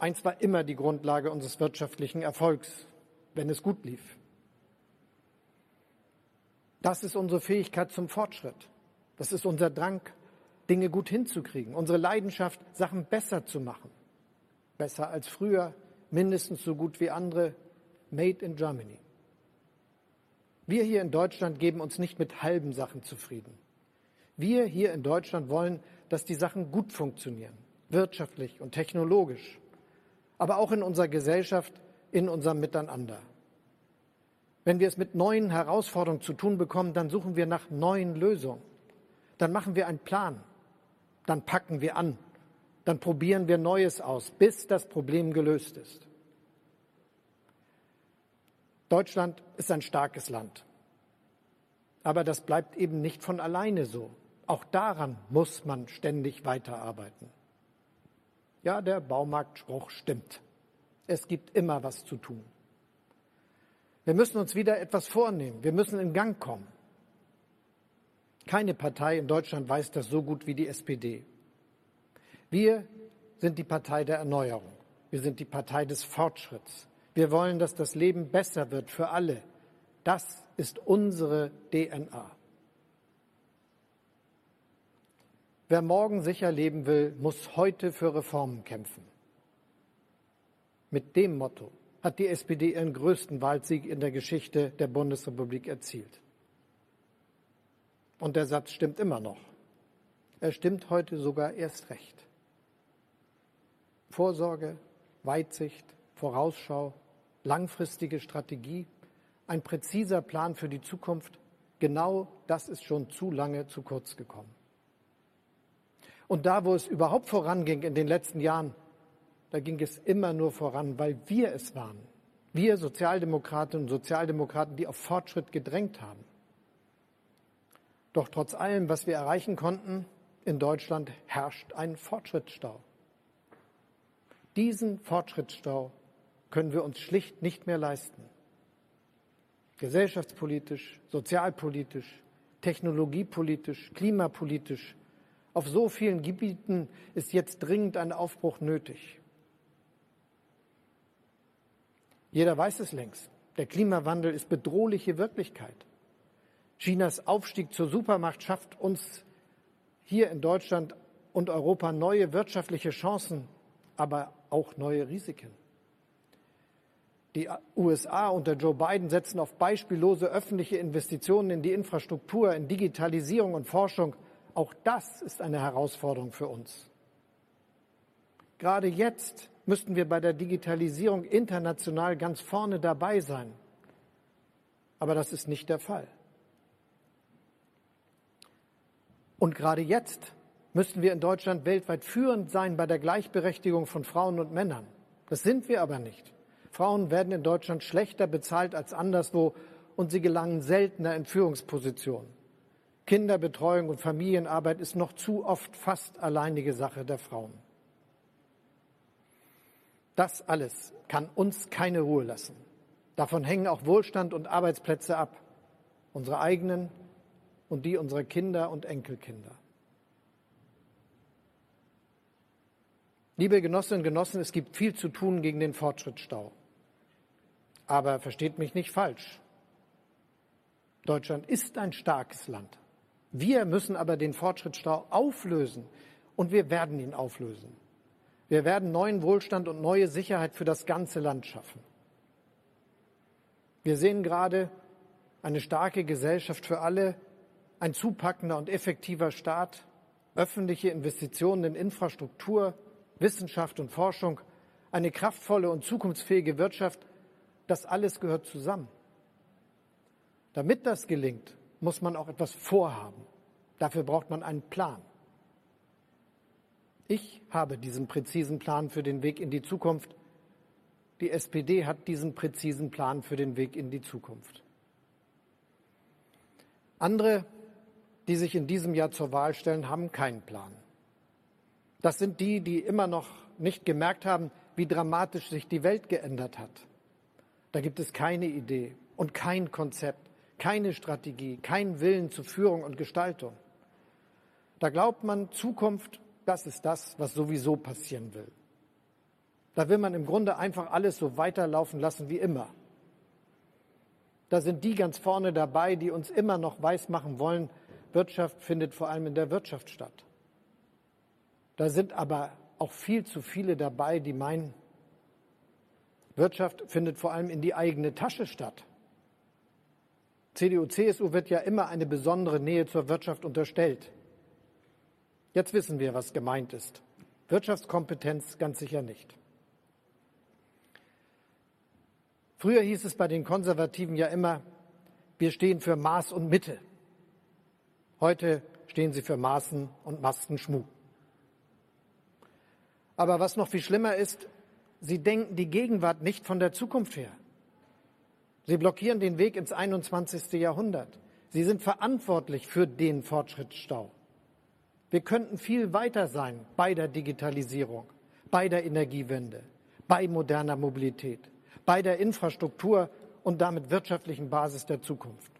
Eins war immer die Grundlage unseres wirtschaftlichen Erfolgs, wenn es gut lief. Das ist unsere Fähigkeit zum Fortschritt. Das ist unser Drang, Dinge gut hinzukriegen, unsere Leidenschaft, Sachen besser zu machen. Besser als früher, mindestens so gut wie andere, made in Germany. Wir hier in Deutschland geben uns nicht mit halben Sachen zufrieden. Wir hier in Deutschland wollen, dass die Sachen gut funktionieren, wirtschaftlich und technologisch, aber auch in unserer Gesellschaft, in unserem Miteinander. Wenn wir es mit neuen Herausforderungen zu tun bekommen, dann suchen wir nach neuen Lösungen. Dann machen wir einen Plan. Dann packen wir an. Dann probieren wir Neues aus, bis das Problem gelöst ist. Deutschland ist ein starkes Land. Aber das bleibt eben nicht von alleine so. Auch daran muss man ständig weiterarbeiten. Ja, der Baumarktspruch stimmt. Es gibt immer was zu tun. Wir müssen uns wieder etwas vornehmen. Wir müssen in Gang kommen. Keine Partei in Deutschland weiß das so gut wie die SPD. Wir sind die Partei der Erneuerung. Wir sind die Partei des Fortschritts. Wir wollen, dass das Leben besser wird für alle. Das ist unsere DNA. Wer morgen sicher leben will, muss heute für Reformen kämpfen. Mit dem Motto hat die SPD ihren größten Wahlsieg in der Geschichte der Bundesrepublik erzielt. Und der Satz stimmt immer noch. Er stimmt heute sogar erst recht. Vorsorge, Weitsicht, Vorausschau, langfristige Strategie, ein präziser Plan für die Zukunft, genau das ist schon zu lange zu kurz gekommen. Und da, wo es überhaupt voranging in den letzten Jahren, da ging es immer nur voran, weil wir es waren. Wir Sozialdemokratinnen und Sozialdemokraten, die auf Fortschritt gedrängt haben. Doch trotz allem, was wir erreichen konnten, in Deutschland herrscht ein Fortschrittsstau. Diesen Fortschrittsstau können wir uns schlicht nicht mehr leisten. Gesellschaftspolitisch, sozialpolitisch, technologiepolitisch, klimapolitisch, auf so vielen Gebieten ist jetzt dringend ein Aufbruch nötig. Jeder weiß es längst. Der Klimawandel ist bedrohliche Wirklichkeit. Chinas Aufstieg zur Supermacht schafft uns hier in Deutschland und Europa neue wirtschaftliche Chancen, aber auch neue Risiken. Die USA unter Joe Biden setzen auf beispiellose öffentliche Investitionen in die Infrastruktur, in Digitalisierung und Forschung. Auch das ist eine Herausforderung für uns. Gerade jetzt müssten wir bei der Digitalisierung international ganz vorne dabei sein. Aber das ist nicht der Fall. Und gerade jetzt müssten wir in Deutschland weltweit führend sein bei der Gleichberechtigung von Frauen und Männern. Das sind wir aber nicht. Frauen werden in Deutschland schlechter bezahlt als anderswo und sie gelangen seltener in Führungspositionen. Kinderbetreuung und Familienarbeit ist noch zu oft fast alleinige Sache der Frauen. Das alles kann uns keine Ruhe lassen. Davon hängen auch Wohlstand und Arbeitsplätze ab, unsere eigenen und die unserer Kinder und Enkelkinder. Liebe Genossinnen und Genossen, es gibt viel zu tun gegen den Fortschrittsstau. Aber versteht mich nicht falsch. Deutschland ist ein starkes Land. Wir müssen aber den Fortschrittsstau auflösen und wir werden ihn auflösen. Wir werden neuen Wohlstand und neue Sicherheit für das ganze Land schaffen. Wir sehen gerade eine starke Gesellschaft für alle, ein zupackender und effektiver Staat, öffentliche Investitionen in Infrastruktur, Wissenschaft und Forschung, eine kraftvolle und zukunftsfähige Wirtschaft das alles gehört zusammen. Damit das gelingt, muss man auch etwas vorhaben. Dafür braucht man einen Plan. Ich habe diesen präzisen Plan für den Weg in die Zukunft. Die SPD hat diesen präzisen Plan für den Weg in die Zukunft. Andere, die sich in diesem Jahr zur Wahl stellen, haben keinen Plan. Das sind die, die immer noch nicht gemerkt haben, wie dramatisch sich die Welt geändert hat. Da gibt es keine Idee und kein Konzept, keine Strategie, keinen Willen zur Führung und Gestaltung. Da glaubt man, Zukunft, das ist das, was sowieso passieren will. Da will man im Grunde einfach alles so weiterlaufen lassen wie immer. Da sind die ganz vorne dabei, die uns immer noch weismachen wollen, Wirtschaft findet vor allem in der Wirtschaft statt. Da sind aber auch viel zu viele dabei, die meinen, Wirtschaft findet vor allem in die eigene Tasche statt. CDU, CSU wird ja immer eine besondere Nähe zur Wirtschaft unterstellt. Jetzt wissen wir, was gemeint ist. Wirtschaftskompetenz ganz sicher nicht. Früher hieß es bei den Konservativen ja immer, wir stehen für Maß und Mitte. Heute stehen sie für Maßen und Maskenschmuh. Aber was noch viel schlimmer ist, sie denken die Gegenwart nicht von der Zukunft her. Sie blockieren den Weg ins 21. Jahrhundert. Sie sind verantwortlich für den Fortschrittsstau. Wir könnten viel weiter sein bei der Digitalisierung, bei der Energiewende, bei moderner Mobilität, bei der Infrastruktur und damit wirtschaftlichen Basis der Zukunft.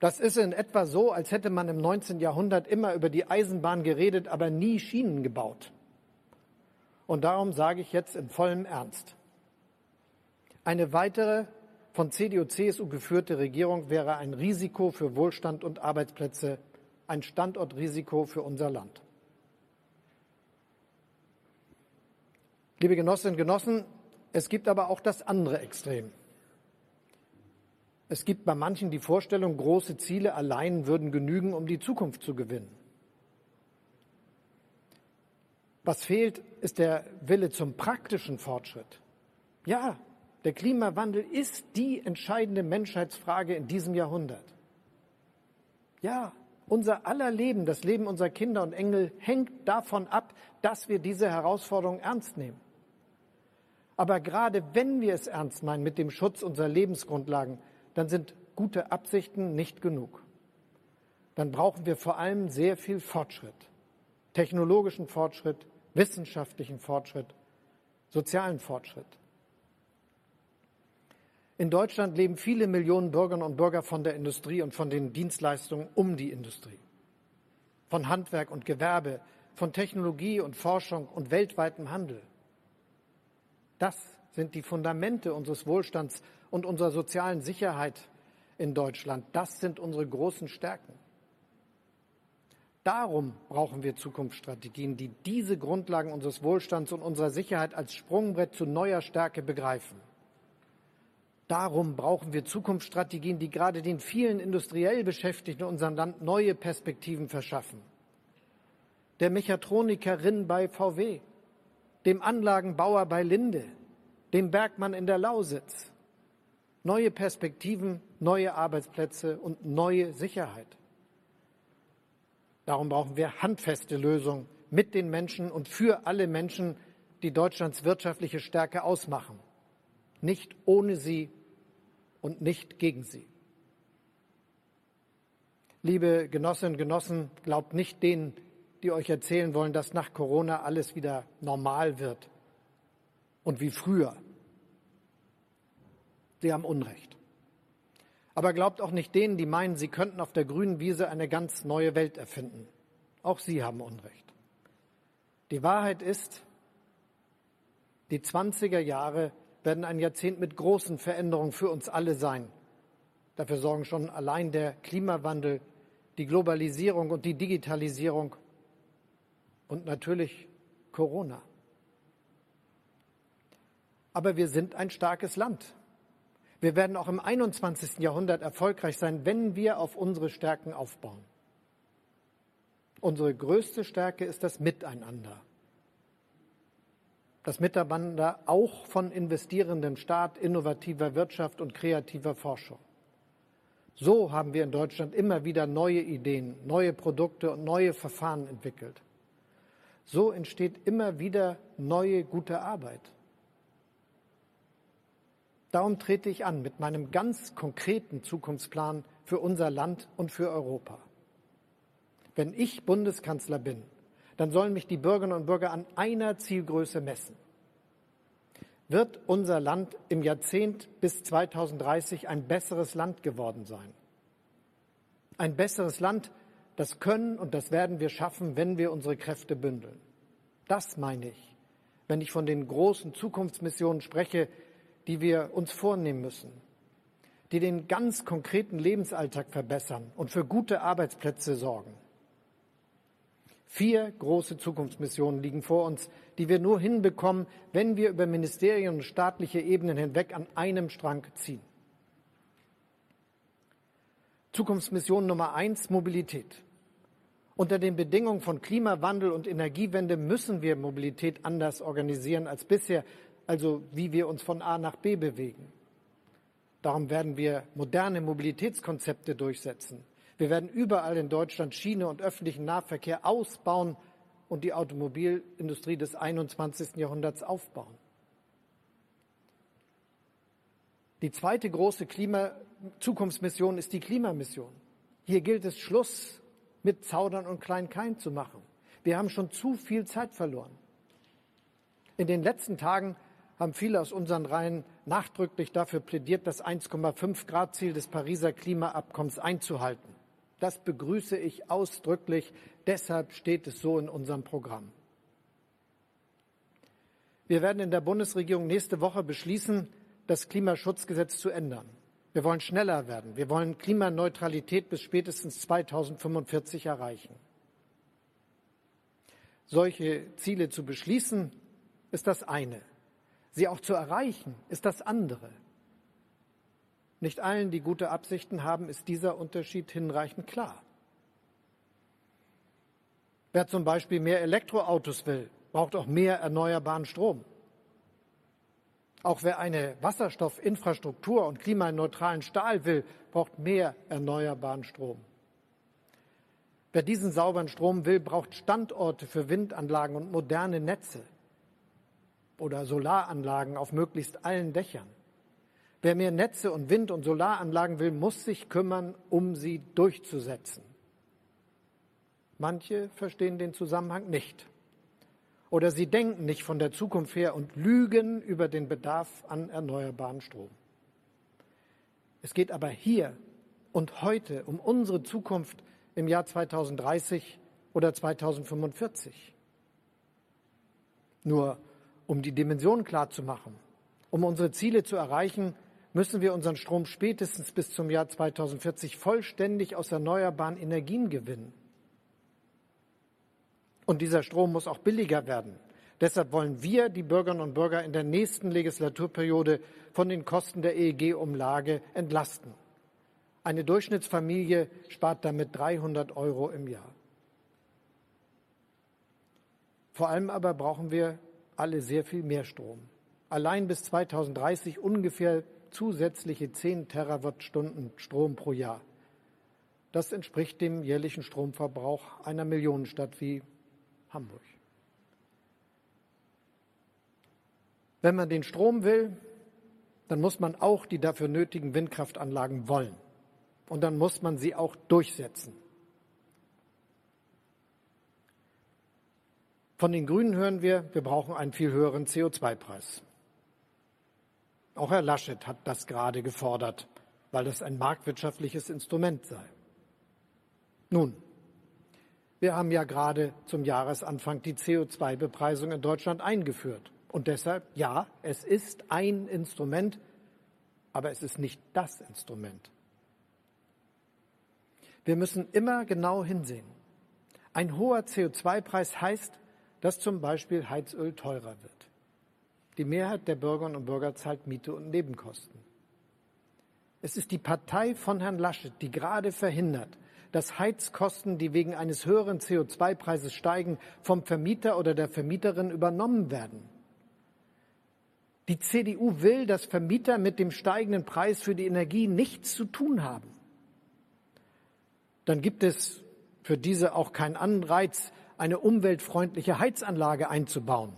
Das ist in etwa so, als hätte man im 19. Jahrhundert immer über die Eisenbahn geredet, aber nie Schienen gebaut. Und darum sage ich jetzt in vollem Ernst. Eine weitere von CDU-CSU geführte Regierung wäre ein Risiko für Wohlstand und Arbeitsplätze ein Standortrisiko für unser Land. Liebe Genossinnen und Genossen, es gibt aber auch das andere Extrem. Es gibt bei manchen die Vorstellung, große Ziele allein würden genügen, um die Zukunft zu gewinnen. Was fehlt, ist der Wille zum praktischen Fortschritt. Ja, der Klimawandel ist die entscheidende Menschheitsfrage in diesem Jahrhundert. Ja, unser aller Leben, das Leben unserer Kinder und Engel hängt davon ab, dass wir diese Herausforderung ernst nehmen. Aber gerade wenn wir es ernst meinen mit dem Schutz unserer Lebensgrundlagen, dann sind gute Absichten nicht genug. Dann brauchen wir vor allem sehr viel Fortschritt, technologischen Fortschritt, wissenschaftlichen Fortschritt, sozialen Fortschritt. In Deutschland leben viele Millionen Bürgerinnen und Bürger von der Industrie und von den Dienstleistungen um die Industrie. Von Handwerk und Gewerbe, von Technologie und Forschung und weltweitem Handel. Das sind die Fundamente unseres Wohlstands und unserer sozialen Sicherheit in Deutschland. Das sind unsere großen Stärken. Darum brauchen wir Zukunftsstrategien, die diese Grundlagen unseres Wohlstands und unserer Sicherheit als Sprungbrett zu neuer Stärke begreifen. Darum brauchen wir Zukunftsstrategien, die gerade den vielen industriell Beschäftigten in unserem Land neue Perspektiven verschaffen. Der Mechatronikerin bei VW, dem Anlagenbauer bei Linde, dem Bergmann in der Lausitz. Neue Perspektiven, neue Arbeitsplätze und neue Sicherheit. Darum brauchen wir handfeste Lösungen mit den Menschen und für alle Menschen, die Deutschlands wirtschaftliche Stärke ausmachen. Nicht ohne sie und nicht gegen sie. Liebe Genossinnen und Genossen, glaubt nicht denen, die euch erzählen wollen, dass nach Corona alles wieder normal wird und wie früher. Sie haben Unrecht. Aber glaubt auch nicht denen, die meinen, sie könnten auf der grünen Wiese eine ganz neue Welt erfinden. Auch sie haben Unrecht. Die Wahrheit ist, die 20er Jahre werden ein Jahrzehnt mit großen Veränderungen für uns alle sein. Dafür sorgen schon allein der Klimawandel, die Globalisierung und die Digitalisierung und natürlich Corona. Aber wir sind ein starkes Land. Wir werden auch im 21. Jahrhundert erfolgreich sein, wenn wir auf unsere Stärken aufbauen. Unsere größte Stärke ist das Miteinander das Miteinander auch von investierendem Staat, innovativer Wirtschaft und kreativer Forschung. So haben wir in Deutschland immer wieder neue Ideen, neue Produkte und neue Verfahren entwickelt. So entsteht immer wieder neue gute Arbeit. Darum trete ich an mit meinem ganz konkreten Zukunftsplan für unser Land und für Europa. Wenn ich Bundeskanzler bin, dann sollen mich die Bürgerinnen und Bürger an einer Zielgröße messen. Wird unser Land im Jahrzehnt bis 2030 ein besseres Land geworden sein? Ein besseres Land, das können und das werden wir schaffen, wenn wir unsere Kräfte bündeln. Das meine ich, wenn ich von den großen Zukunftsmissionen spreche, die wir uns vornehmen müssen, die den ganz konkreten Lebensalltag verbessern und für gute Arbeitsplätze sorgen. Vier große Zukunftsmissionen liegen vor uns, die wir nur hinbekommen, wenn wir über Ministerien und staatliche Ebenen hinweg an einem Strang ziehen. Zukunftsmission Nummer eins, Mobilität. Unter den Bedingungen von Klimawandel und Energiewende müssen wir Mobilität anders organisieren als bisher, also wie wir uns von A nach B bewegen. Darum werden wir moderne Mobilitätskonzepte durchsetzen. Wir werden überall in Deutschland Schiene und öffentlichen Nahverkehr ausbauen und die Automobilindustrie des 21. Jahrhunderts aufbauen. Die zweite große Klima Zukunftsmission ist die Klimamission. Hier gilt es, Schluss mit Zaudern und Klein-Kein zu machen. Wir haben schon zu viel Zeit verloren. In den letzten Tagen haben viele aus unseren Reihen nachdrücklich dafür plädiert, das 1,5 Grad Ziel des Pariser Klimaabkommens einzuhalten. Das begrüße ich ausdrücklich. Deshalb steht es so in unserem Programm. Wir werden in der Bundesregierung nächste Woche beschließen, das Klimaschutzgesetz zu ändern. Wir wollen schneller werden. Wir wollen Klimaneutralität bis spätestens 2045 erreichen. Solche Ziele zu beschließen, ist das eine. Sie auch zu erreichen, ist das andere. Nicht allen, die gute Absichten haben, ist dieser Unterschied hinreichend klar. Wer zum Beispiel mehr Elektroautos will, braucht auch mehr erneuerbaren Strom. Auch wer eine Wasserstoffinfrastruktur und klimaneutralen Stahl will, braucht mehr erneuerbaren Strom. Wer diesen sauberen Strom will, braucht Standorte für Windanlagen und moderne Netze oder Solaranlagen auf möglichst allen Dächern. Wer mehr Netze und Wind- und Solaranlagen will, muss sich kümmern, um sie durchzusetzen. Manche verstehen den Zusammenhang nicht. Oder sie denken nicht von der Zukunft her und lügen über den Bedarf an erneuerbaren Strom. Es geht aber hier und heute um unsere Zukunft im Jahr 2030 oder 2045. Nur um die Dimension klar zu machen, um unsere Ziele zu erreichen, müssen wir unseren Strom spätestens bis zum Jahr 2040 vollständig aus erneuerbaren Energien gewinnen. Und dieser Strom muss auch billiger werden. Deshalb wollen wir die Bürgerinnen und Bürger in der nächsten Legislaturperiode von den Kosten der EEG-Umlage entlasten. Eine Durchschnittsfamilie spart damit 300 Euro im Jahr. Vor allem aber brauchen wir alle sehr viel mehr Strom. Allein bis 2030 ungefähr zusätzliche 10 Terawattstunden Strom pro Jahr. Das entspricht dem jährlichen Stromverbrauch einer Millionenstadt wie Hamburg. Wenn man den Strom will, dann muss man auch die dafür nötigen Windkraftanlagen wollen. Und dann muss man sie auch durchsetzen. Von den Grünen hören wir, wir brauchen einen viel höheren CO2-Preis. Auch Herr Laschet hat das gerade gefordert, weil das ein marktwirtschaftliches Instrument sei. Nun, wir haben ja gerade zum Jahresanfang die CO2-Bepreisung in Deutschland eingeführt. Und deshalb, ja, es ist ein Instrument, aber es ist nicht das Instrument. Wir müssen immer genau hinsehen. Ein hoher CO2-Preis heißt, dass zum Beispiel Heizöl teurer wird. Die Mehrheit der Bürgerinnen und Bürger zahlt Miete und Nebenkosten. Es ist die Partei von Herrn Laschet, die gerade verhindert, dass Heizkosten, die wegen eines höheren CO2-Preises steigen, vom Vermieter oder der Vermieterin übernommen werden. Die CDU will, dass Vermieter mit dem steigenden Preis für die Energie nichts zu tun haben. Dann gibt es für diese auch keinen Anreiz, eine umweltfreundliche Heizanlage einzubauen.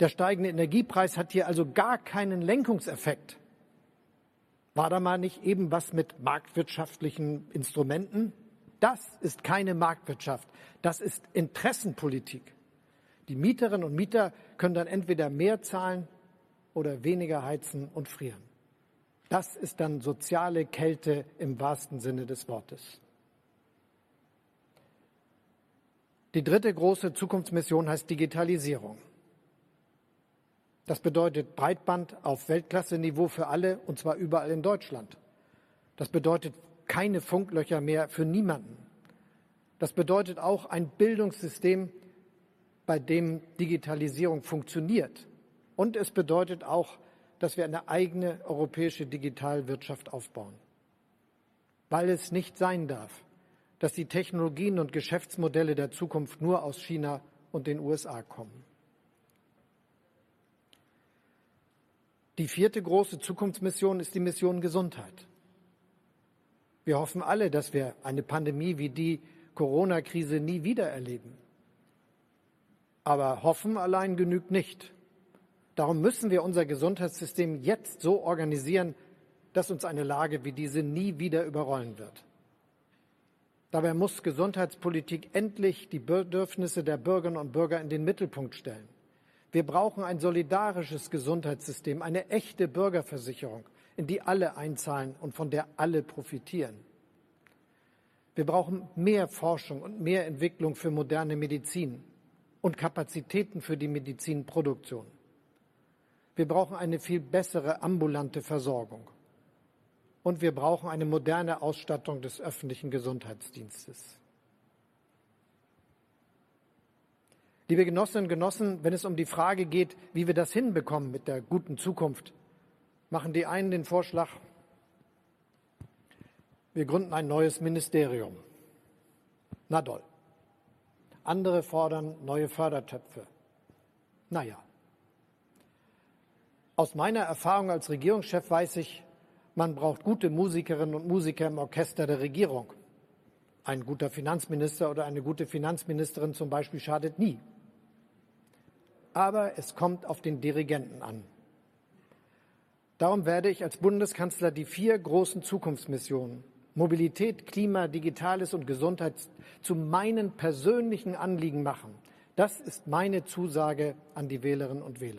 Der steigende Energiepreis hat hier also gar keinen Lenkungseffekt. War da mal nicht eben was mit marktwirtschaftlichen Instrumenten? Das ist keine Marktwirtschaft, das ist Interessenpolitik. Die Mieterinnen und Mieter können dann entweder mehr zahlen oder weniger heizen und frieren. Das ist dann soziale Kälte im wahrsten Sinne des Wortes. Die dritte große Zukunftsmission heißt Digitalisierung. Das bedeutet Breitband auf Weltklasse-Niveau für alle, und zwar überall in Deutschland. Das bedeutet keine Funklöcher mehr für niemanden. Das bedeutet auch ein Bildungssystem, bei dem Digitalisierung funktioniert. Und es bedeutet auch, dass wir eine eigene europäische Digitalwirtschaft aufbauen. Weil es nicht sein darf, dass die Technologien und Geschäftsmodelle der Zukunft nur aus China und den USA kommen. Die vierte große Zukunftsmission ist die Mission Gesundheit. Wir hoffen alle, dass wir eine Pandemie wie die Corona-Krise nie wieder erleben. Aber hoffen allein genügt nicht. Darum müssen wir unser Gesundheitssystem jetzt so organisieren, dass uns eine Lage wie diese nie wieder überrollen wird. Dabei muss Gesundheitspolitik endlich die Bedürfnisse der Bürgerinnen und Bürger in den Mittelpunkt stellen. Wir brauchen ein solidarisches Gesundheitssystem, eine echte Bürgerversicherung, in die alle einzahlen und von der alle profitieren. Wir brauchen mehr Forschung und mehr Entwicklung für moderne Medizin und Kapazitäten für die Medizinproduktion. Wir brauchen eine viel bessere ambulante Versorgung. Und wir brauchen eine moderne Ausstattung des öffentlichen Gesundheitsdienstes. Liebe Genossinnen und Genossen, wenn es um die Frage geht, wie wir das hinbekommen mit der guten Zukunft, machen die einen den Vorschlag, wir gründen ein neues Ministerium. Na doll. Andere fordern neue Fördertöpfe. Naja. Aus meiner Erfahrung als Regierungschef weiß ich, man braucht gute Musikerinnen und Musiker im Orchester der Regierung. Ein guter Finanzminister oder eine gute Finanzministerin zum Beispiel schadet nie aber es kommt auf den Dirigenten an. Darum werde ich als Bundeskanzler die vier großen Zukunftsmissionen Mobilität, Klima, Digitales und Gesundheit zu meinen persönlichen Anliegen machen. Das ist meine Zusage an die Wählerinnen und Wähler.